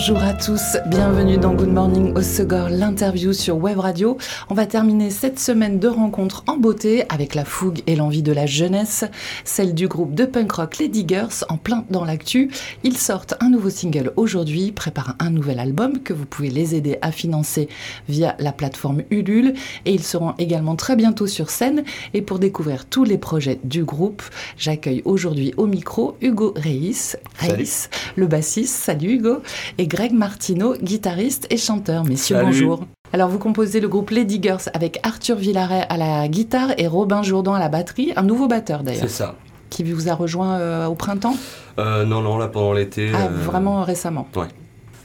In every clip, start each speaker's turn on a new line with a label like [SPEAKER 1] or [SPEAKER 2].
[SPEAKER 1] Bonjour à tous, bienvenue dans Good Morning au Segor, l'interview sur Web Radio. On va terminer cette semaine de rencontres en beauté avec la fougue et l'envie de la jeunesse, celle du groupe de punk rock Les Diggers en plein dans l'actu. Ils sortent un nouveau single aujourd'hui, préparent un nouvel album que vous pouvez les aider à financer via la plateforme Ulule et ils seront également très bientôt sur scène. Et pour découvrir tous les projets du groupe, j'accueille aujourd'hui au micro Hugo Reis, Reis le bassiste. Salut Hugo et Greg Martineau, guitariste et chanteur. Messieurs, bonjour. Alors, vous composez le groupe Les Diggers avec Arthur Villaret à la guitare et Robin Jourdan à la batterie, un nouveau batteur d'ailleurs.
[SPEAKER 2] C'est ça.
[SPEAKER 1] Qui vous a rejoint euh, au printemps?
[SPEAKER 2] Euh, Non, non, là pendant l'été.
[SPEAKER 1] Ah, euh, vraiment récemment
[SPEAKER 2] Ouais.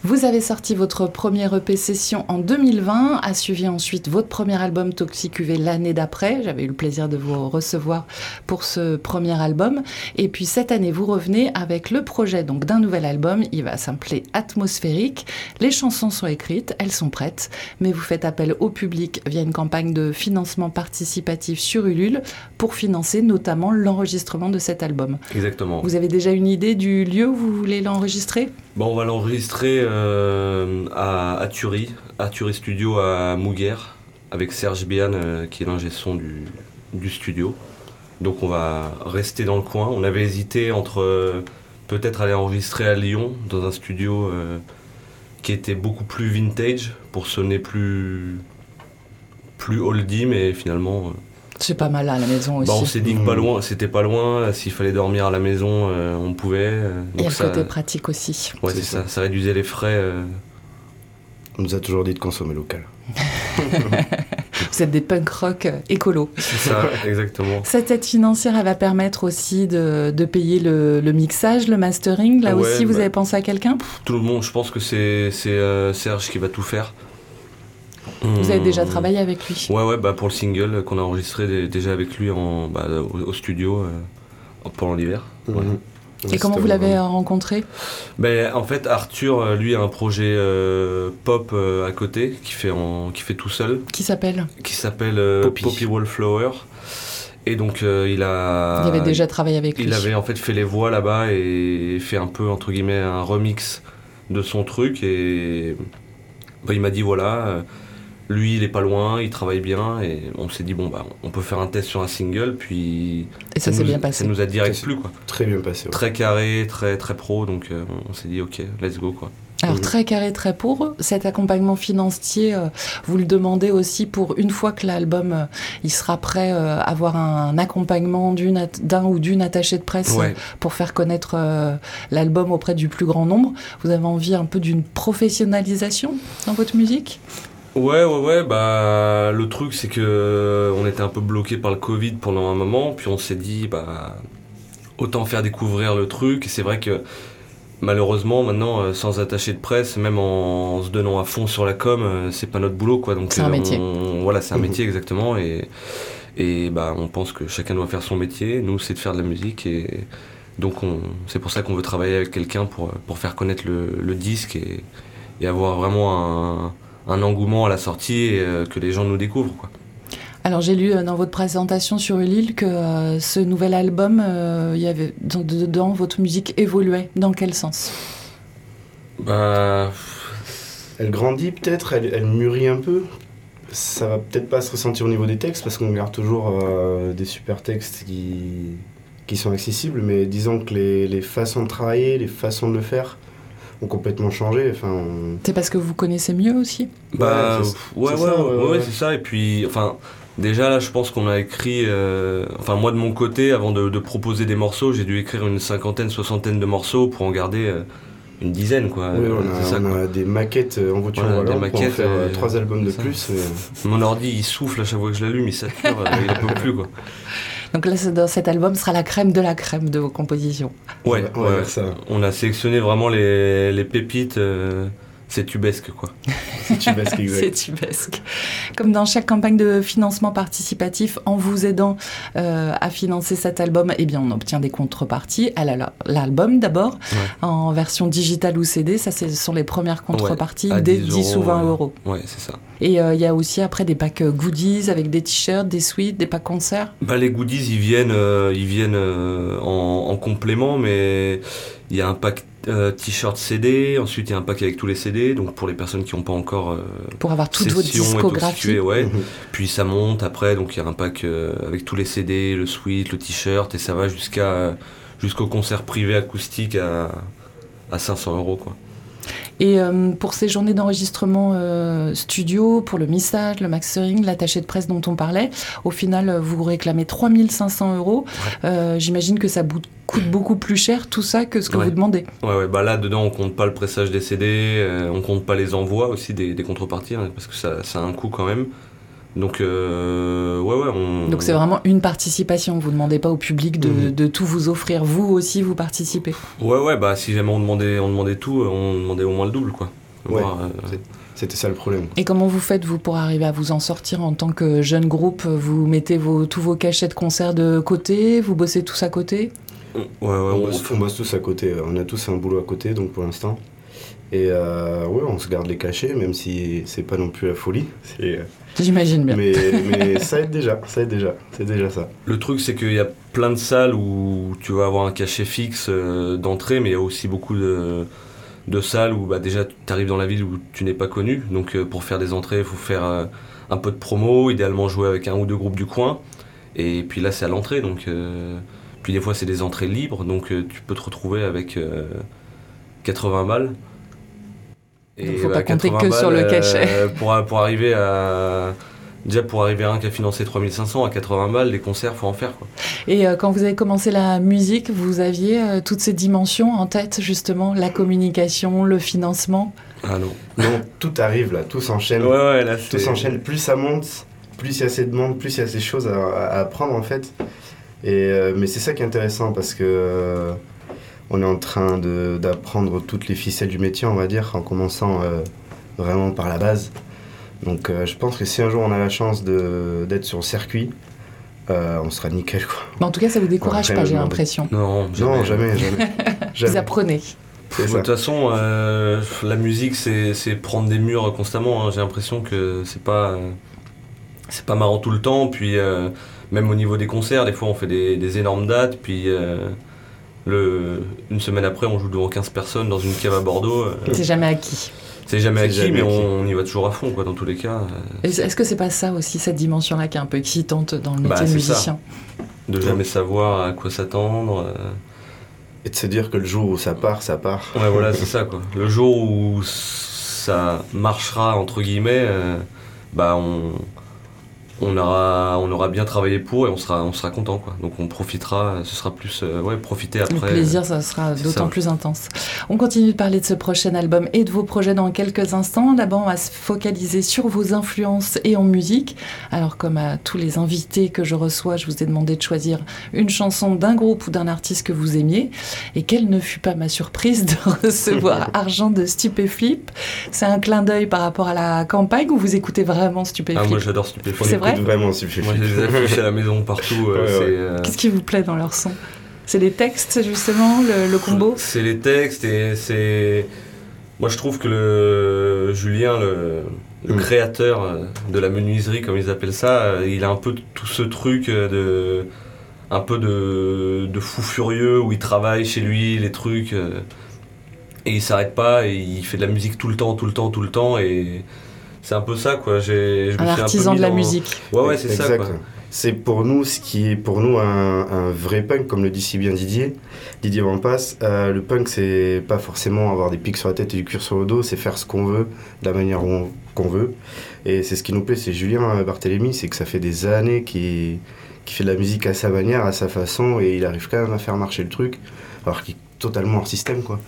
[SPEAKER 1] Vous avez sorti votre première EP session en 2020, a suivi ensuite votre premier album Toxic UV l'année d'après. J'avais eu le plaisir de vous recevoir pour ce premier album. Et puis cette année, vous revenez avec le projet donc d'un nouvel album. Il va s'appeler Atmosphérique. Les chansons sont écrites, elles sont prêtes, mais vous faites appel au public via une campagne de financement participatif sur Ulule pour financer notamment l'enregistrement de cet album.
[SPEAKER 2] Exactement.
[SPEAKER 1] Vous avez déjà une idée du lieu où vous voulez l'enregistrer?
[SPEAKER 2] Bon, on va l'enregistrer euh, à, à à Thury Studio à Mouguer, avec Serge Bian euh, qui est l'ingé son du, du, studio. Donc on va rester dans le coin. On avait hésité entre euh, peut-être aller enregistrer à Lyon, dans un studio qui était beaucoup plus vintage, pour sonner plus, plus oldie, mais finalement...
[SPEAKER 1] C'est pas mal à la maison aussi.
[SPEAKER 2] Bah, on s'est dit que pas loin, c'était pas loin. S'il fallait dormir à la maison, euh, on pouvait.
[SPEAKER 1] Euh, donc Et le côté pratique aussi.
[SPEAKER 2] Ouais, c'est ça. ça. réduisait les frais. Euh.
[SPEAKER 3] On nous a toujours dit de consommer local.
[SPEAKER 1] Vous êtes des punk rock écolos.
[SPEAKER 2] C'est ça, exactement.
[SPEAKER 1] Cette aide financière, elle va permettre aussi de, de payer le, le, mixage, le mastering. Là
[SPEAKER 2] ouais,
[SPEAKER 1] aussi, vous
[SPEAKER 2] bah,
[SPEAKER 1] avez pensé à quelqu'un?
[SPEAKER 2] Tout le monde, je pense que c'est Serge qui va tout faire.
[SPEAKER 1] Vous avez déjà travaillé avec lui?
[SPEAKER 2] Ouais, ouais, bah pour le single qu'on a enregistré déjà avec lui en, bah, au, au, studio euh, pendant l'hiver.
[SPEAKER 3] Mmh.
[SPEAKER 2] Ouais.
[SPEAKER 1] Et comment vous l'avez rencontré?
[SPEAKER 2] Ben, En fait, Arthur, lui, a un projet euh, pop euh, à côté qui fait, en, qui fait tout seul.
[SPEAKER 1] Qui s'appelle?
[SPEAKER 2] Qui s'appelle euh, Poppy. Poppy Wallflower. Et donc, il a.
[SPEAKER 1] Il avait déjà travaillé avec lui.
[SPEAKER 2] Il avait en fait fait les voix là-bas et fait un peu, entre guillemets, un remix de son truc. Et ben, il m'a dit voilà lui il est pas loin, il travaille bien et on s'est dit bon bah on peut faire un test sur un single puis
[SPEAKER 1] et ça,
[SPEAKER 2] ça
[SPEAKER 1] s'est
[SPEAKER 2] nous,
[SPEAKER 1] bien passé.
[SPEAKER 2] Ça nous a direct plu quoi.
[SPEAKER 3] Très bien passé. Ouais.
[SPEAKER 2] Très carré, très très pro donc euh, on s'est dit ok let's go quoi.
[SPEAKER 1] Alors très carré, très pour. Cet accompagnement financier, euh, vous le demandez aussi pour une fois que l'album euh, il sera prêt, euh, avoir un accompagnement d'un ou d'une attachée de presse
[SPEAKER 2] ouais.
[SPEAKER 1] pour faire connaître euh, l'album auprès du plus grand nombre. Vous avez envie un peu d'une professionnalisation dans votre musique?
[SPEAKER 2] Ouais, ouais, ouais. Bah, le truc, c'est que on était un peu bloqué par le Covid pendant un moment, puis on s'est dit, bah, autant faire découvrir le truc. Et c'est vrai que malheureusement, maintenant, sans attaché de presse, même en, en, se donnant à fond sur la com, c'est pas notre boulot, quoi. Donc,
[SPEAKER 1] c'est un métier.
[SPEAKER 2] On, voilà, c'est un métier exactement, et et bah, on pense que chacun doit faire son métier. Nous, c'est de faire de la musique et donc c'est pour ça qu'on veut travailler avec quelqu'un pour pour faire connaître le, le disque et, et avoir vraiment un un engouement à la sortie et euh, que les gens nous découvrent. Quoi.
[SPEAKER 1] Alors j'ai lu euh, dans votre présentation sur Ulile que euh, ce nouvel album, euh, il y avait dedans votre musique évoluait. Dans quel sens?
[SPEAKER 2] Bah...
[SPEAKER 3] Elle grandit peut-être, elle, elle, mûrit un peu. Ça va peut-être pas se ressentir au niveau des textes parce qu'on garde toujours euh, des super textes qui, qui sont accessibles, mais disons que les, les façons de travailler, les façons de le faire, ont complètement changé. Enfin, on...
[SPEAKER 1] C'est parce que vous connaissez mieux aussi
[SPEAKER 2] Bah ouais, ouais, ouais, ouais, ouais c'est ça. Et puis, enfin, déjà là, je pense qu'on a écrit. Euh, enfin, moi de mon côté, avant de, de proposer des morceaux, j'ai dû écrire une cinquantaine, soixantaine de morceaux pour en garder. Euh, une dizaine quoi.
[SPEAKER 3] Oui, on, a, ça, on quoi. a, des maquettes en voiture
[SPEAKER 2] voilà, des maquettes,
[SPEAKER 3] faire
[SPEAKER 2] euh,
[SPEAKER 3] trois albums de ça. plus.
[SPEAKER 2] Mais... Mon ordi il souffle à chaque fois que je l'allume, il sature, il ne peut plus quoi.
[SPEAKER 1] Donc là, dans cet album sera la crème de la crème de vos compositions.
[SPEAKER 2] Ouais, ouais, ouais ça. on a sélectionné vraiment les, les pépites euh, c'est tubesque, quoi.
[SPEAKER 3] c'est tubesque, exact.
[SPEAKER 1] c'est tubesque. Comme dans chaque campagne de financement participatif, en vous aidant euh, à financer cet album, eh bien, on obtient des contreparties à l'album d'abord, en version digitale ou CD. Ça, ce sont les premières contreparties des 10, ou 20 euros.
[SPEAKER 2] Ouais, c'est ça.
[SPEAKER 1] Et euh, il y a aussi après des packs goodies avec des t-shirts, des suites, des packs concerts.
[SPEAKER 2] Bah, les goodies, ils viennent, euh, ils viennent en, en, complément, mais il y a un pack euh, t-shirt CD, ensuite il y a un pack avec tous les CD, donc pour les personnes qui n'ont pas encore. Euh,
[SPEAKER 1] pour avoir toute votre discographie.
[SPEAKER 2] ouais. Mhm. Puis ça monte après, donc il y a un pack euh, avec tous les CD, le suite, le t-shirt, et ça va jusqu'à jusqu'au concert privé acoustique à, à 500 euros. Quoi.
[SPEAKER 1] Et euh, pour ces journées d'enregistrement euh, studio, pour le mixage, le mastering, l'attaché de presse dont on parlait, au final, vous réclamez 3500 euros. Euh, j'imagine que ça coûte beaucoup plus cher tout ça que ce que vous demandez.
[SPEAKER 2] Ouais, ouais, bah là dedans on compte pas le pressage des CD, on compte pas les envois aussi des, contreparties hein, parce que ça, ça, a un coût quand même. Donc, euh, ouais, ouais. On...
[SPEAKER 1] Donc, c'est vraiment une participation. Vous ne demandez pas au public de, mhm. de, tout vous offrir. Vous aussi, vous participez.
[SPEAKER 2] Ouais, ouais. Bah, si jamais on demandait, on demandait tout, on demandait au moins le double, quoi.
[SPEAKER 3] Ouais, euh, C'était ça le problème.
[SPEAKER 1] Et comment vous faites, vous, pour arriver à vous en sortir en tant que jeune groupe? Vous mettez vos, tous vos cachets de concert de côté? Vous bossez tous à côté?
[SPEAKER 2] Ouais, ouais, on,
[SPEAKER 3] bosse, on bosse tous à côté. On a tous un boulot à côté, donc pour l'instant. Et euh, ouais, on se garde les cachets, même si c'est pas non plus la folie.
[SPEAKER 1] Euh, J'imagine bien.
[SPEAKER 3] Mais, mais, ça aide déjà, ça aide déjà, c'est déjà ça.
[SPEAKER 2] Le truc, c'est qu'il y a plein de salles où tu vas avoir un cachet fixe euh, d'entrée, mais il y a aussi beaucoup de, de salles où bah, déjà tu arrives dans la ville où tu n'es pas connu. Donc pour faire des entrées, il faut faire un peu de promo, idéalement jouer avec un ou deux groupes du coin. Et puis là, c'est à l'entrée, donc. puis des fois, c'est des entrées libres, donc tu peux te retrouver avec 80 balles.
[SPEAKER 1] Il ne faut pas compter que sur le cachet.
[SPEAKER 2] Euh, pour, pour arriver à. Déjà, pour arriver à un qui a financé 3500 à 80 balles, les concerts, faut en faire. Quoi.
[SPEAKER 1] Et euh, quand vous avez commencé la musique, vous aviez euh, toutes ces dimensions en tête, justement, la communication, le financement?
[SPEAKER 2] Ah non.
[SPEAKER 3] Non, tout arrive là, tout s'enchaîne.
[SPEAKER 2] Ouais, ouais, là,
[SPEAKER 3] tout s'enchaîne. Plus ça monte, plus il y a ces demandes, plus il y a ces choses à, à apprendre en fait. Et, mais c'est ça qui est intéressant parce que on est en train d'apprendre toutes les ficelles du métier, on va dire, en commençant euh, vraiment par la base. Donc euh, je pense que si un jour on a la chance d'être sur le circuit, euh, on sera nickel. Quoi.
[SPEAKER 1] Mais en tout cas, ça vous décourage pas, j'ai l'impression.
[SPEAKER 2] Non,
[SPEAKER 3] jamais. Non, jamais, jamais.
[SPEAKER 1] Vous apprenez.
[SPEAKER 2] De toute façon, la musique, c'est prendre des murs constamment. Hein. J'ai l'impression que c'est pas, c'est pas marrant tout le temps. Puis même au niveau des concerts, des fois on fait des, des énormes dates. Puis le, une semaine après, on joue devant 15 personnes dans une cave à Bordeaux. Euh,
[SPEAKER 1] c'est jamais acquis.
[SPEAKER 2] C'est jamais acquis, mais On, y va toujours à fond, quoi, dans tous les cas.
[SPEAKER 1] Est-ce que c'est pas ça aussi, cette dimension-là, qui est un peu excitante dans le métier bah, de musicien?
[SPEAKER 2] De jamais savoir à quoi s'attendre. Euh.
[SPEAKER 3] Et de se dire que le jour où ça part, ça part.
[SPEAKER 2] Ouais, voilà, c'est ça, quoi. Le jour où ça marchera, entre guillemets, euh, bah, on, on aura, on aura bien travaillé pour et on sera, on sera content quoi. Donc on profitera, ce sera plus, euh, ouais, profiter après.
[SPEAKER 1] Le plaisir, ça sera d'autant plus intense. On continue de parler de ce prochain album et de vos projets dans quelques instants. D'abord, on va se focaliser sur vos influences et en musique. Alors comme à tous les invités que je reçois, je vous ai demandé de choisir une chanson d'un groupe ou d'un artiste que vous aimiez. Et quelle ne fut pas ma surprise de recevoir Argent de Stupéflip. C'est un clin d'œil par rapport à la campagne ou vous écoutez vraiment Stupéflip?
[SPEAKER 2] Ah moi j'adore Stupéflip
[SPEAKER 3] vraiment
[SPEAKER 2] Moi, j'ai des affiches à la maison partout. Euh, euh,
[SPEAKER 1] Qu'est-ce qui vous plaît dans leur son? C'est les textes, justement, le, combo?
[SPEAKER 2] C'est les textes et c'est. Moi, je trouve que le Julien, le, mm. créateur euh, de la menuiserie, comme ils appellent ça, il a un peu tout ce truc de. Un peu de, de fou furieux où il travaille chez lui, les trucs. Et il s'arrête pas et il fait de la musique tout le temps, tout le temps, tout le temps. Et c'est un peu ça, quoi.
[SPEAKER 1] Je un artisan de la musique.
[SPEAKER 2] Ouais, ouais, c'est ça.
[SPEAKER 3] C'est pour nous ce qui est pour nous un, vrai punk, comme le dit si bien Didier. Didier Van Passe. Euh, le punk, c'est pas forcément avoir des pics sur la tête et du cuir sur le dos, c'est faire ce qu'on veut, de la manière qu'on veut. Et c'est ce qui nous plaît, c'est Julien Barthélémy, c'est que ça fait des années qu'il fait de la musique à sa manière, à sa façon, et il arrive quand même à faire marcher le truc, alors qu'il totalement hors système quoi.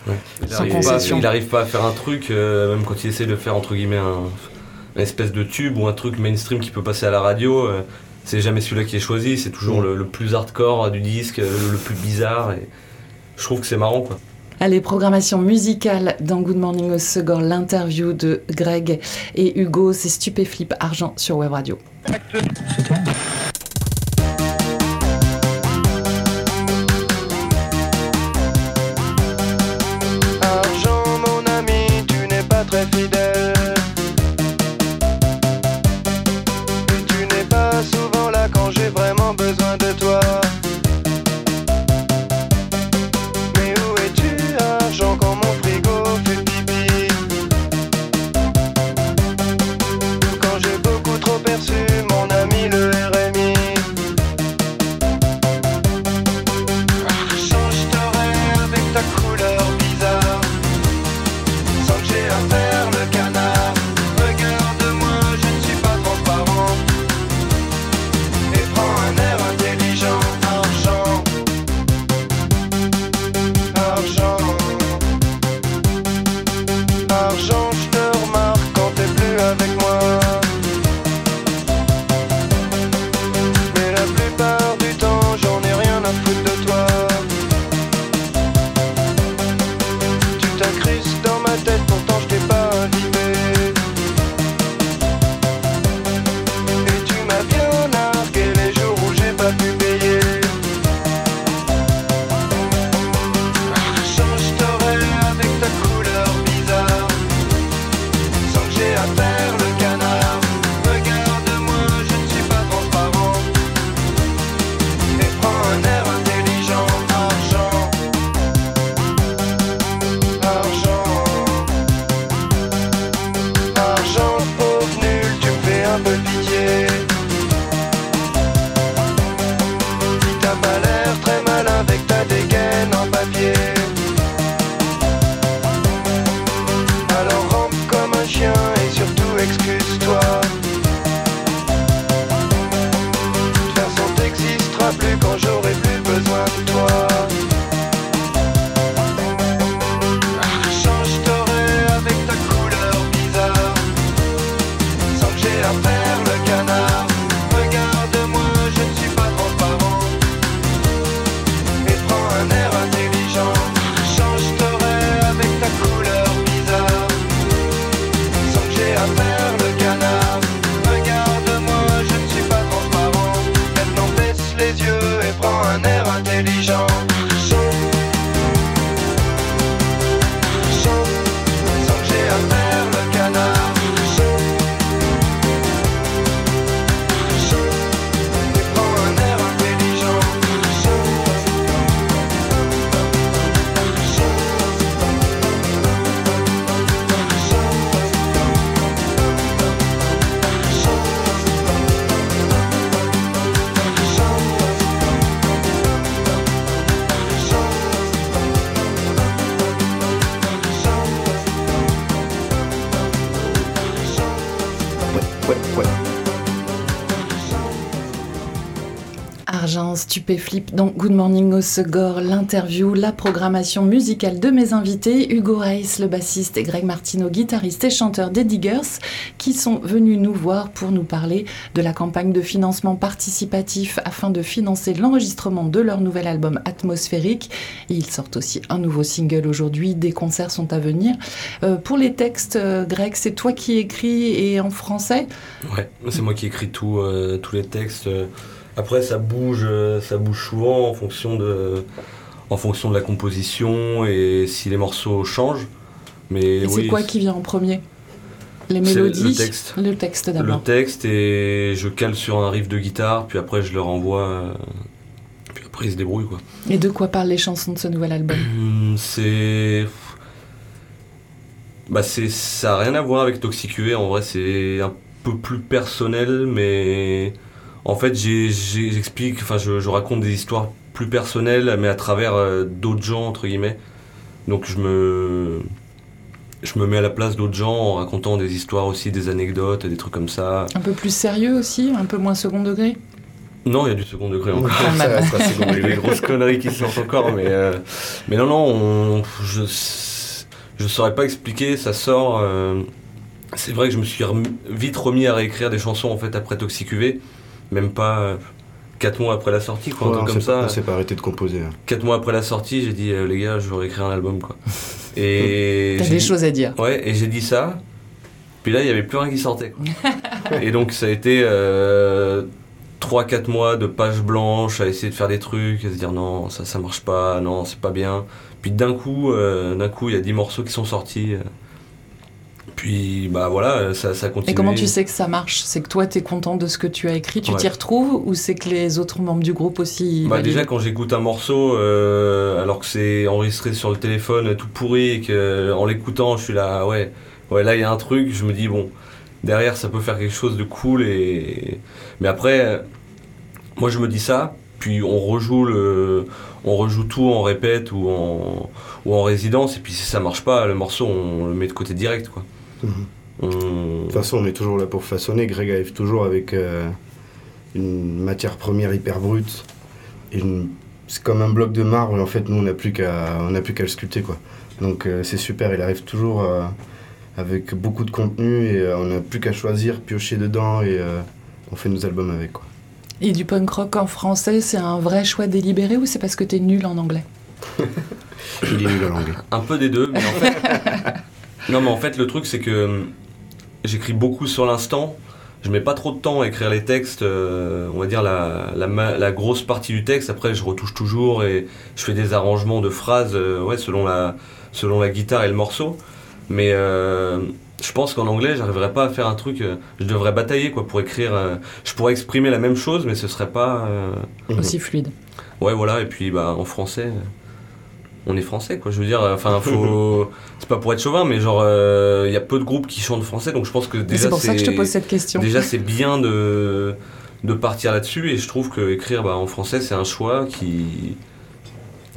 [SPEAKER 2] Il, n'arrive pas, à faire un truc, euh, même quand il essaie de faire entre guillemets un, une espèce de tube ou un truc mainstream qui peut passer à la radio, euh, c'est jamais celui-là qui est choisi, c'est toujours le, plus hardcore du disque, le, plus bizarre. Et je trouve que c'est marrant quoi.
[SPEAKER 4] Allez, programmation musicale dans Good Morning au Segor, l'interview de Greg et Hugo, c'est Stupéflip Argent sur Web Radio. Stupéflip dans Good Morning au l'interview, la programmation musicale de mes invités, Hugo Reis, le bassiste, et Greg Martino, guitariste et chanteur des Diggers, qui sont venus nous voir pour nous parler de la campagne de financement participatif afin de financer l'enregistrement de leur nouvel album atmosphérique. ils sortent aussi un nouveau single aujourd'hui, des concerts sont à venir. Euh, pour les textes, euh, Greg, c'est toi qui écris et en français?
[SPEAKER 2] Ouais, c'est moi qui écris tout, euh, tous les textes. Après, ça bouge, euh, ça bouge souvent en fonction de, en fonction de la composition et si les morceaux changent. Mais
[SPEAKER 4] et c'est quoi qui vient en premier? Les mélodies
[SPEAKER 2] Le texte.
[SPEAKER 4] Le texte d'abord.
[SPEAKER 2] Le texte et je cale sur un riff de guitare, puis après je le renvoie. Euh, puis après ils se débrouillent quoi.
[SPEAKER 4] Et de quoi parlent les chansons de ce nouvel album?
[SPEAKER 2] C'est. Bah c'est ça n'a rien à voir avec Toxic en vrai c'est un peu plus personnel mais en fait, j'explique, enfin, je, raconte des histoires plus personnelles, mais à travers euh, d'autres gens, entre guillemets. Donc, je me, je me mets à la place d'autres gens en racontant des histoires aussi, des anecdotes, des trucs comme ça.
[SPEAKER 4] Un peu plus sérieux aussi, un peu moins second degré?
[SPEAKER 2] Non, il y a du second degré encore. Il y a des grosses conneries qui sortent encore, mais, euh, mais non, non, je ne saurais pas expliquer, ça sort. Euh, c'est vrai que je me suis vite remis à réécrire des chansons en fait après Toxic même pas 4 mois après la sortie, quoi, un truc
[SPEAKER 3] on
[SPEAKER 2] comme
[SPEAKER 3] s'est pas-
[SPEAKER 2] ça.
[SPEAKER 3] On s'est pas arrêté de composer. hein.
[SPEAKER 2] 4 mois après la sortie, j'ai dit, euh, les gars, je veux réécrire un album, quoi. Et
[SPEAKER 1] T'as
[SPEAKER 2] j'ai
[SPEAKER 1] des
[SPEAKER 2] dit-
[SPEAKER 1] choses à dire.
[SPEAKER 2] Ouais, et j'ai dit ça. Puis là, il n'y avait plus rien qui sortait. quoi. et donc, ça a été euh, 3-4 mois de pages blanches à essayer de faire des trucs, à se dire non, ça, ça marche pas, non, c'est pas bien. Puis d'un coup, euh, d'un coup, il y a 10 morceaux qui sont sortis. euh. Puis, bah voilà, ça, ça continue.
[SPEAKER 1] Et comment tu sais que ça marche? C'est que toi, t'es content de ce que tu as écrit, tu
[SPEAKER 2] Ouais.
[SPEAKER 1] t'y retrouves ou c'est que les autres membres du groupe aussi
[SPEAKER 2] Bah déjà quand j'écoute un morceau euh, alors que c'est enregistré sur le téléphone tout pourri et que en l'écoutant je suis là ouais ouais là il y a un truc je me dis bon derrière ça peut faire quelque chose de cool et mais après euh, moi je me dis ça puis on rejoue le on rejoue tout en répète ou en ou en résidence et puis si ça marche pas le morceau on le met de côté direct quoi
[SPEAKER 3] Mhm.
[SPEAKER 2] On-
[SPEAKER 3] De toute façon, on est toujours là pour façonner. Greg arrive toujours avec euh, une matière première hyper brute. Une- C'est comme un bloc de marbre. Et en fait, nous, on n'a plus qu'à on n'a plus qu'à le sculpter. Quoi. Donc, euh, c'est super. Il arrive toujours euh, avec beaucoup de contenu. Et euh, on n'a plus qu'à choisir, piocher dedans. Et euh, on fait nos albums avec. Quoi.
[SPEAKER 1] Et du punk rock en français, c'est un vrai choix délibéré ou c'est parce que t'es nul en anglais?
[SPEAKER 3] Il est nul en langue.
[SPEAKER 2] Un peu des deux, mais en fait. Non, mais en fait, le truc, c'est que hum, j'écris beaucoup sur l'instant. Je mets pas trop de temps à écrire les textes, euh, on va dire la, la, ma- la grosse partie du texte. Après, je retouche toujours et je fais des arrangements de phrases euh, ouais, selon, la, selon la guitare et le morceau. Mais euh, je pense qu'en anglais, j'arriverais pas à faire un truc. euh, je devrais batailler quoi, pour écrire. euh, je pourrais exprimer la même chose, mais ce serait pas. euh,
[SPEAKER 1] Aussi fluide.
[SPEAKER 2] Ouais, voilà, et puis bah, en français, euh, on est français, quoi. Je veux dire, euh, enfin, faut. c'est pas pour être chauvin, mais genre, euh, il y a peu de groupes qui chantent français, donc je pense que déjà.
[SPEAKER 1] C'est pour ça que je te pose cette question.
[SPEAKER 2] Déjà, c'est bien de, de partir là-dessus, et je trouve que écrire bah, en français, c'est un choix qui.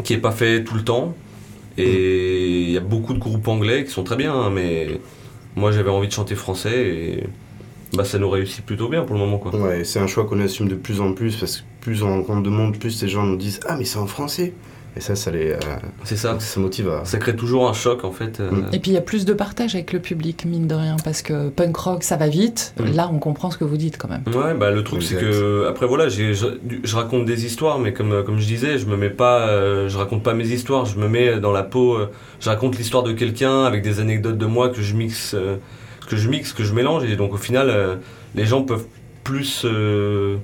[SPEAKER 2] qui est pas fait tout le temps. Et il y a beaucoup de groupes anglais qui sont très bien, hein, mais moi j'avais envie de chanter français, et bah, ça nous réussit plutôt bien pour le moment, quoi.
[SPEAKER 3] Ouais, c'est un choix qu'on assume de plus en plus. Parce que plus on rencontre de monde, plus les gens nous disent Ah, mais c'est en français. Et ça, ça les. euh,
[SPEAKER 2] C'est ça.
[SPEAKER 3] ça motive à.
[SPEAKER 2] Ça crée toujours un choc, en fait. euh,
[SPEAKER 3] Mm.
[SPEAKER 1] Et puis il y a plus de partage avec le public, mine de rien, parce que punk rock, ça va vite.
[SPEAKER 2] Mm.
[SPEAKER 1] Là, on comprend ce que vous dites quand même.
[SPEAKER 2] Ouais, bah le truc c'est que après voilà, j'ai- je, je raconte des histoires, mais comme comme je disais, je me mets pas, euh, je raconte pas mes histoires, je me mets dans la peau, euh, je raconte l'histoire de quelqu'un avec des anecdotes de moi que je mixe, euh, que je mixe, que je mélange, et donc au final, euh, les gens peuvent plus euh,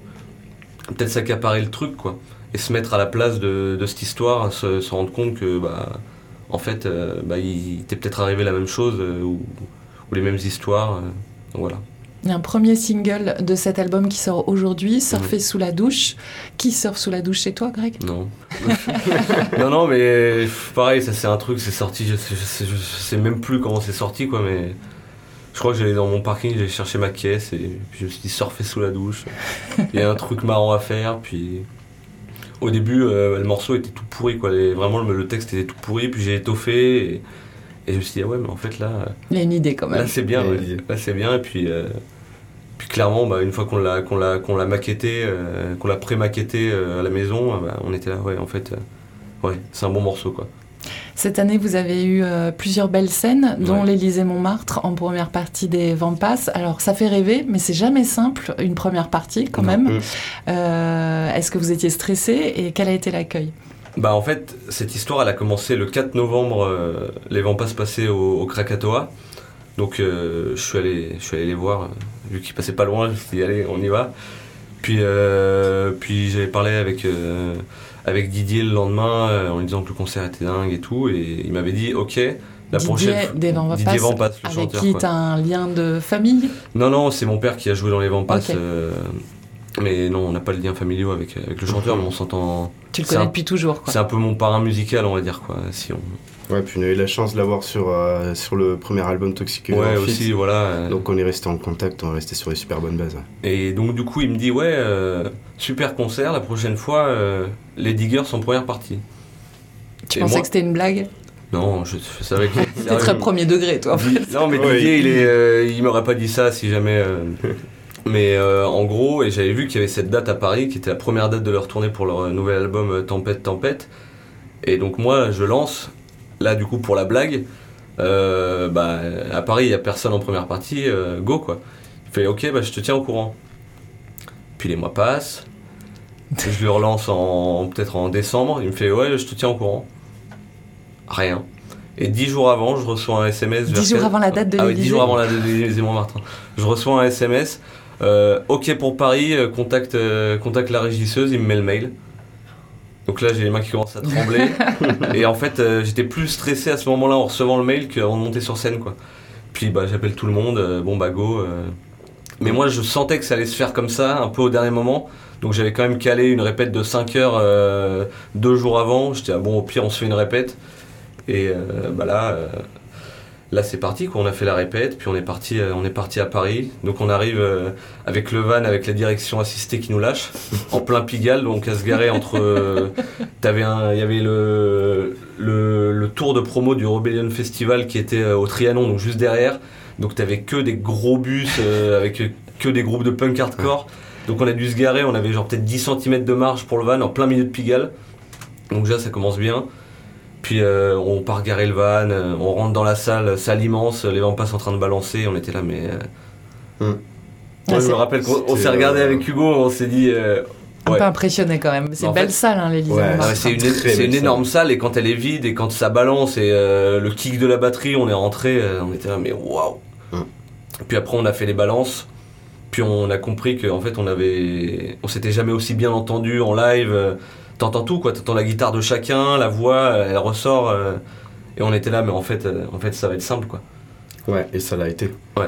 [SPEAKER 2] peut-être s'accaparer le truc quoi, et se mettre à la place de, de cette histoire, se, se rendre compte que bah en fait, euh, bah, il t'est peut-être arrivé la même chose euh, ou, ou les mêmes histoires, euh, donc voilà.
[SPEAKER 1] Il y a un premier single de cet album qui sort aujourd'hui, Surfer sous la douche. Qui surfe sous la douche chez toi, Greg?
[SPEAKER 2] Non. non, non, mais pareil, ça c'est un truc, c'est sorti, je sais, je, sais, je sais même plus comment c'est sorti, quoi, mais je crois que j'allais dans mon parking, j'allais chercher ma caisse et puis je me suis dit surfer sous la douche. Il y a un truc marrant à faire, puis au début, euh, le morceau était tout pourri, quoi, les- vraiment le, le texte était tout pourri, puis j'ai étoffé et, et je me suis dit, ah ouais, mais en fait là,
[SPEAKER 1] Il y a une idée quand même.
[SPEAKER 2] là c'est bien, ouais. là c'est bien, et puis. euh, puis clairement, bah, une fois qu'on l'a qu'on l'a qu'on l'a maquetté, euh, qu'on l'a pré-maquetté euh, à la maison, euh, bah, on était là, ouais, en fait, euh, ouais, c'est un bon morceau, quoi.
[SPEAKER 1] Cette année, vous avez eu euh, plusieurs belles scènes, dont
[SPEAKER 2] Ouais.
[SPEAKER 1] l'Élysée Montmartre en première partie des Vampas. Alors, ça fait rêver, mais c'est jamais simple, une première partie quand
[SPEAKER 2] Non.
[SPEAKER 1] même.
[SPEAKER 3] Mm.
[SPEAKER 1] Euh, Est-ce que vous étiez stressé et quel a été l'accueil?
[SPEAKER 2] Bah en fait, cette histoire, elle a commencé le 4 novembre, euh, les Vampas passaient au, au Krakatoa. Donc euh, je, suis allé, je suis allé les voir, euh, vu qu'ils passaient pas loin, je me suis dit allez, on y va. Puis, euh, puis j'avais parlé avec, euh, avec Didier le lendemain euh, en lui disant que le concert était dingue et tout, et il m'avait dit ok, la
[SPEAKER 1] Didier
[SPEAKER 2] prochaine
[SPEAKER 1] des Vampas,
[SPEAKER 2] Didier Vampas, le
[SPEAKER 1] Avec
[SPEAKER 2] chanteur.
[SPEAKER 1] qui
[SPEAKER 2] quoi.
[SPEAKER 1] tu as un lien de famille?
[SPEAKER 2] Non, non, c'est mon père qui a joué dans les Vampas. Euh, mais non, on n'a pas le lien familial avec, avec le chanteur, mais on s'entend.
[SPEAKER 1] Tu le connais
[SPEAKER 2] un-
[SPEAKER 1] depuis toujours, quoi.
[SPEAKER 2] C'est un peu mon parrain musical, on va dire, quoi. Si on...
[SPEAKER 3] Ouais, puis on a eu la chance de l'avoir sur, euh, sur le premier album Toxic
[SPEAKER 2] Ouais,
[SPEAKER 3] en
[SPEAKER 2] aussi, voilà. euh,
[SPEAKER 3] Donc on est resté en contact, on est resté sur les super bonnes bases. ouais.
[SPEAKER 2] Et donc, du coup, il me dit Ouais, euh, super concert, la prochaine fois, euh, les Diggers sont première partie.
[SPEAKER 1] Tu
[SPEAKER 2] et
[SPEAKER 1] pensais
[SPEAKER 2] moi-
[SPEAKER 1] que c'était une blague?
[SPEAKER 2] Non, je, je savais que.
[SPEAKER 1] C'était très premier degré, toi, en fait.
[SPEAKER 2] Non, mais
[SPEAKER 3] Ouais,
[SPEAKER 2] Didier,
[SPEAKER 3] il-
[SPEAKER 2] il, est, euh, il m'aurait pas dit ça si jamais. Mais euh, en gros, et j'avais vu qu'il y avait cette date à Paris, qui était la première date de leur tournée pour leur euh, nouvel album euh, Tempête, Tempête. Et donc, moi, je lance, là, du coup, pour la blague, euh, bah, à Paris, il y a personne en première partie, euh, go, quoi. Il fait, ok, bah, je te tiens au courant. Puis les mois passent. Je lui relance en peut-être en décembre. Il me fait ouais, je te tiens au courant. Rien. Et dix jours avant, je reçois un SMS.
[SPEAKER 1] Dix jours avant la date de
[SPEAKER 2] ah, oui, dix jours avant la date de Montmartre. Je reçois un SMS. Euh, ok pour Paris, euh, contacte, euh, contacte la régisseuse, il me met le mail. Donc là, j'ai les mains qui commencent à trembler. et en fait, j'étais plus stressé à ce moment-là en recevant le mail qu'en monter sur scène. quoi. Puis bah, j'appelle tout le monde, bon bah go. Mais moi, je sentais que ça allait se faire comme ça, un peu au dernier moment. Donc j'avais quand même calé une répète de 5 heures deux jours avant. J'étais ah, bon, au pire, on se fait une répète. Et bah là, là c'est parti On a fait la répète, puis on est parti, euh, on est parti à Paris. Donc on arrive avec le van, avec la direction assistée qui nous lâche, en plein Pigalle, donc à se garer entre. Un, il y avait le, le, tour de promo du Rebellion Festival qui était au Trianon, donc juste derrière. Donc t'avais que des gros bus avec que des groupes de punk hardcore. Donc on a dû se garer, on avait genre peut-être 10 cm de marge pour le van en plein milieu de Pigalle. Donc déjà ça commence bien. Puis euh, on part garer le van, euh, on rentre dans la salle, salle immense, les passent en train de balancer, on était là, mais. Euh, hmm. Moi, je me rappelle qu'on s'est regardé avec Hugo, on s'est dit.
[SPEAKER 1] Un peu impressionné quand même. C'est une belle salle, hein, l'Elysée.
[SPEAKER 2] c'est une, énorme salle et quand elle est vide et quand ça balance et le kick de la batterie, on est rentré, on était là, mais waouh! Hmm. Puis après, on a fait les balances. Puis on a compris qu'en fait, on avait, on s'était jamais aussi bien entendu en live t'entends tout quoi, t'entends la guitare de chacun, la voix, elle ressort, euh, et on était là, mais en fait, euh, en fait, ça va être simple quoi.
[SPEAKER 3] Ouais, et ça l'a été.
[SPEAKER 2] Ouais.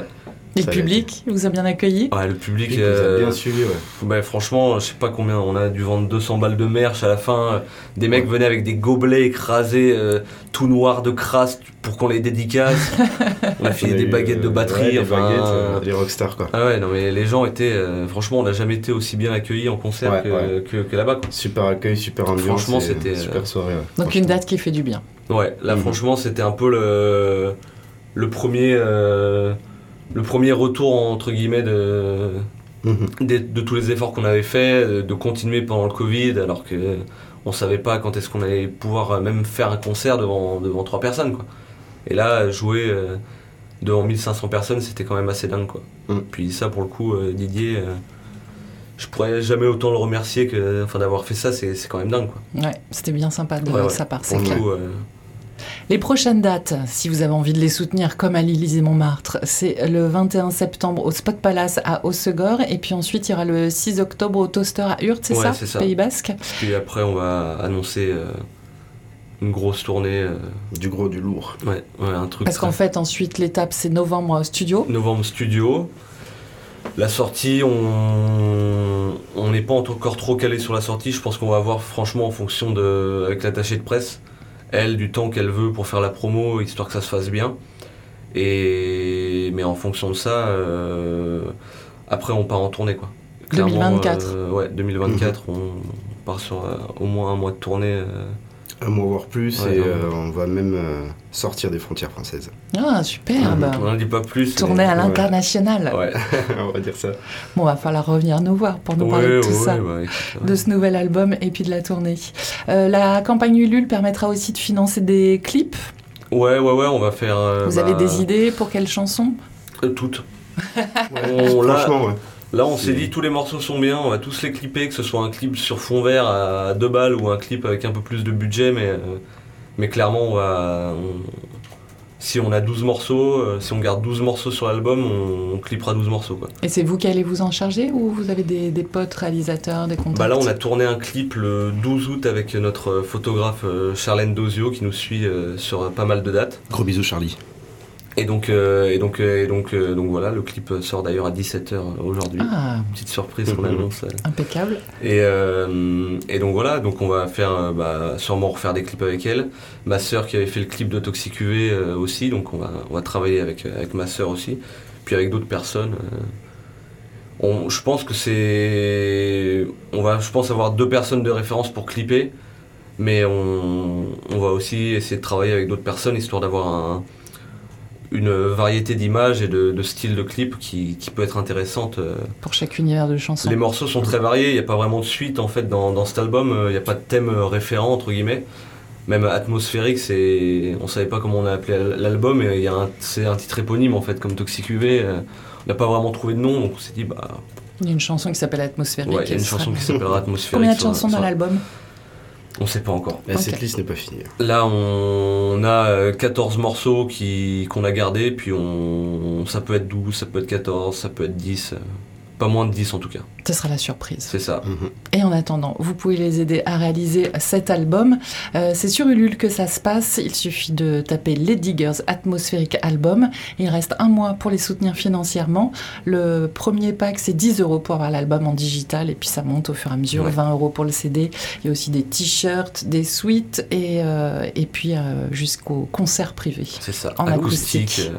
[SPEAKER 1] Et le public vous a bien accueilli?
[SPEAKER 2] Ouais, le public,
[SPEAKER 3] vous a euh, bien suivi, ouais.
[SPEAKER 2] Bah, franchement, je sais pas combien, on a dû vendre 200 balles de merch à la fin. Des mecs venaient avec des gobelets écrasés, tout noirs de crasse pour qu'on les dédicace. on a filé des baguettes de batterie.
[SPEAKER 3] des baguettes, des rockstars quoi.
[SPEAKER 2] Ah ouais, non mais les gens étaient, franchement, on n'a jamais été aussi bien accueillis en concert que, que, là-bas.
[SPEAKER 3] Super accueil, super ambiance.
[SPEAKER 2] Franchement, c'était
[SPEAKER 3] super soirée.
[SPEAKER 1] Donc une date qui fait du bien.
[SPEAKER 2] Ouais, là mhm. franchement, c'était un peu le le premier le premier retour entre guillemets de, mhm. de, tous les efforts qu'on avait fait, de, continuer pendant le Covid, alors que on savait pas quand est-ce qu'on allait pouvoir même faire un concert devant, devant trois personnes. Quoi. Et là, jouer euh, devant 1500 personnes, c'était quand même assez dingue. Quoi. Mhm. Puis ça, pour le coup, euh, Didier, euh, je pourrais jamais autant le remercier que enfin, d'avoir fait ça, c'est quand même dingue. Quoi.
[SPEAKER 1] Ouais, c'était bien sympa de sa part, c'est clair. Les prochaines dates, si vous avez envie de les soutenir, comme à l'Élysée-Montmartre, c'est le 21 septembre au Spot Palace à Hossegor, et puis ensuite il y aura le 6 octobre au Toaster à Hurt, c'est ça, Pays Basque?
[SPEAKER 2] Puis après, on va annoncer euh, une grosse tournée. Euh,
[SPEAKER 3] du gros, du lourd.
[SPEAKER 2] Ouais, un truc.
[SPEAKER 1] Parce qu'en fait, ensuite, l'étape, c'est novembre studio.
[SPEAKER 2] Novembre studio. La sortie, on n'est pas encore trop calé sur la sortie. Je pense qu'on va voir franchement en fonction de avec l'attaché de presse elle du temps qu'elle veut pour faire la promo, histoire que ça se fasse bien. Et mais en fonction de ça, euh, après on part en tournée quoi.
[SPEAKER 1] 2024.
[SPEAKER 2] Euh, ouais, 2024, mhm. on part sur euh, au moins un mois de tournée.
[SPEAKER 3] Un mois voire plus, et on va même sortir des frontières françaises.
[SPEAKER 1] Ah, super.
[SPEAKER 2] On n'en dit pas plus.
[SPEAKER 1] Tourner à l'international.
[SPEAKER 2] Ouais,
[SPEAKER 3] on va dire ça.
[SPEAKER 1] Bon, va falloir revenir nous voir pour nous parler de tout ça, bah, de ce nouvel album et puis de la tournée. la campagne Ulule permettra aussi de financer des clips.
[SPEAKER 2] Ouais, ouais, ouais, on va faire.
[SPEAKER 1] Vous avez bah, des idées pour quelles chansons?
[SPEAKER 2] Toutes.
[SPEAKER 3] Franchement, ouais.
[SPEAKER 2] Là, on s'est dit tous les morceaux sont bien, on va tous les clipper, que ce soit un clip sur fond vert à 2 balles ou un clip avec un peu plus de budget, mais, euh, mais clairement, on va, si on a 12 morceaux, euh, si on garde 12 morceaux sur l'album, on, clippera 12 morceaux. Quoi.
[SPEAKER 1] Et c'est vous qui allez vous en charger ou vous avez des, potes réalisateurs, des contacts?
[SPEAKER 2] Bah Là, on a tourné un clip le 12 août avec notre photographe euh, Charlène Dozio qui nous suit sur pas mal de dates.
[SPEAKER 3] Gros bisous, Charlie.
[SPEAKER 2] Et donc, euh, et donc, euh, et donc, euh, donc voilà, le clip sort d'ailleurs à 17h aujourd'hui. Ah. Petite surprise qu'on annonce.
[SPEAKER 1] Impeccable.
[SPEAKER 2] Et, et donc voilà, donc on va faire, bah, sûrement refaire des clips avec elle. Ma sœur qui avait fait le clip de Toxic UV aussi, donc on va, on va travailler avec, avec ma sœur aussi, puis avec d'autres personnes. On, je pense que c'est, on va, je pense avoir deux personnes de référence pour clipper, mais on, on va aussi essayer de travailler avec d'autres personnes histoire d'avoir un une variété d'images et de, styles de clips qui, peut être intéressante. Euh.
[SPEAKER 1] Pour chaque univers de chanson.
[SPEAKER 2] Les morceaux sont très variés, il n'y a pas vraiment de suite en fait dans, cet album, euh, il n'y a pas de thème euh, référent entre guillemets. Même atmosphérique, c'est, on savait pas comment on a appelé l'album, et c'est un titre éponyme en fait, comme Toxic UV. on n'a pas vraiment trouvé de nom, donc on s'est dit bah
[SPEAKER 1] Il y a une chanson qui s'appelle Atmosphérique.
[SPEAKER 2] Ouais, il y a une chanson qui s'appellera Atmosphérique.
[SPEAKER 1] Combien de chansons dans l'album
[SPEAKER 2] on sait pas encore.
[SPEAKER 3] La setlist n'est pas finie.
[SPEAKER 2] Là, on a 14 morceaux qui, qu'on a gardés, puis on, ça peut être 12, ça peut être 14, ça peut être 10. Pas moins de 10 en tout cas.
[SPEAKER 1] Ce sera la surprise.
[SPEAKER 2] C'est ça.
[SPEAKER 3] Mhm.
[SPEAKER 1] Et en attendant, vous pouvez les aider à réaliser cet album. Euh, c'est sur Ulule que ça se passe. Il suffit de taper Les Diggers Atmosphérique Album. Il reste un mois pour les soutenir financièrement. Le premier pack, c'est 10 euros pour avoir l'album en digital. Et puis ça monte au fur et à mesure.
[SPEAKER 2] Ouais.
[SPEAKER 1] 20 euros pour le CD. Il y a aussi des t-shirts, des suites et, euh, et puis euh, jusqu'au concert privé.
[SPEAKER 2] C'est ça.
[SPEAKER 1] En acoustique.
[SPEAKER 2] euh,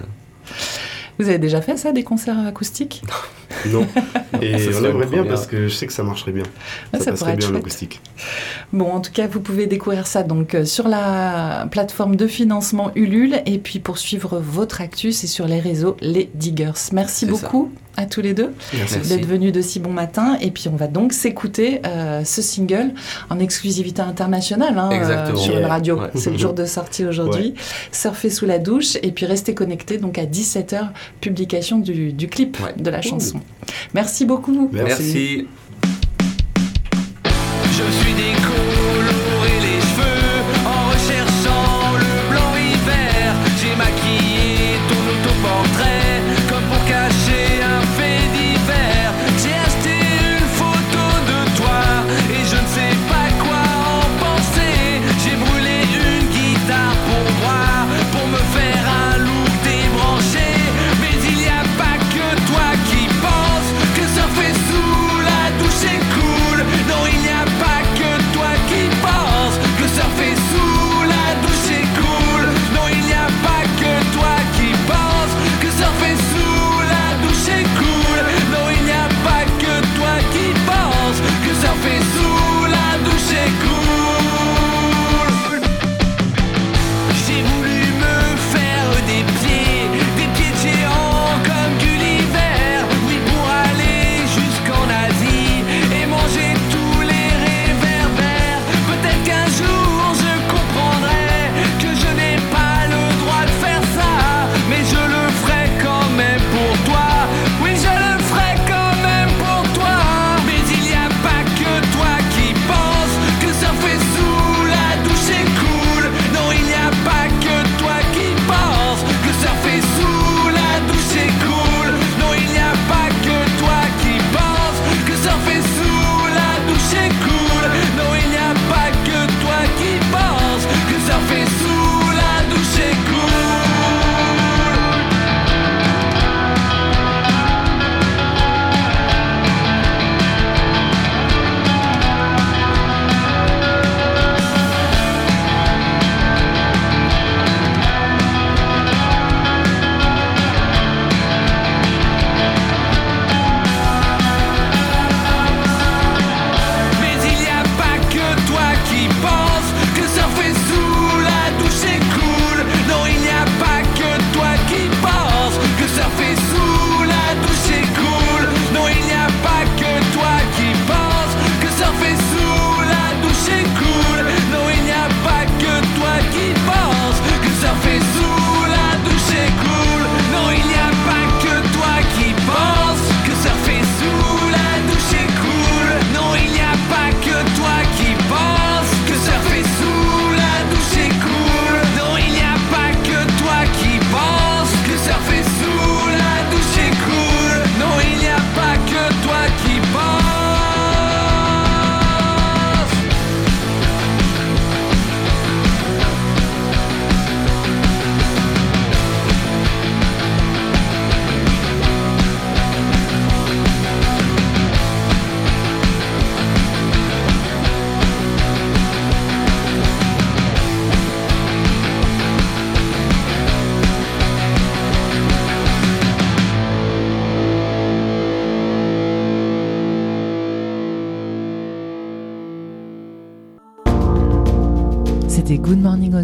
[SPEAKER 1] Vous avez déjà fait ça, des concerts acoustiques?
[SPEAKER 3] Non. Et on
[SPEAKER 2] serait
[SPEAKER 3] aimerait bien parce que je sais que ça marcherait bien. Ça,
[SPEAKER 1] ça
[SPEAKER 3] passerait bien en
[SPEAKER 1] chouette.
[SPEAKER 3] acoustique.
[SPEAKER 1] Bon, en tout cas, vous pouvez découvrir ça donc euh, sur la plateforme de financement Ulule et puis pour suivre votre actu, c'est sur les réseaux Les Diggers. Merci beaucoup à tous les deux d'être venus de si bon matin et puis on va donc s'écouter euh, ce single en exclusivité internationale hein,
[SPEAKER 2] Exactement.
[SPEAKER 1] sur une radio.
[SPEAKER 2] Ouais.
[SPEAKER 1] C'est le jour de sortie aujourd'hui. Surfer sous la douche et puis restez connectés donc à 17h publication du, du clip
[SPEAKER 2] Ouais.
[SPEAKER 1] de la chanson. Merci beaucoup.
[SPEAKER 3] Merci.
[SPEAKER 2] Merci.
[SPEAKER 5] Je suis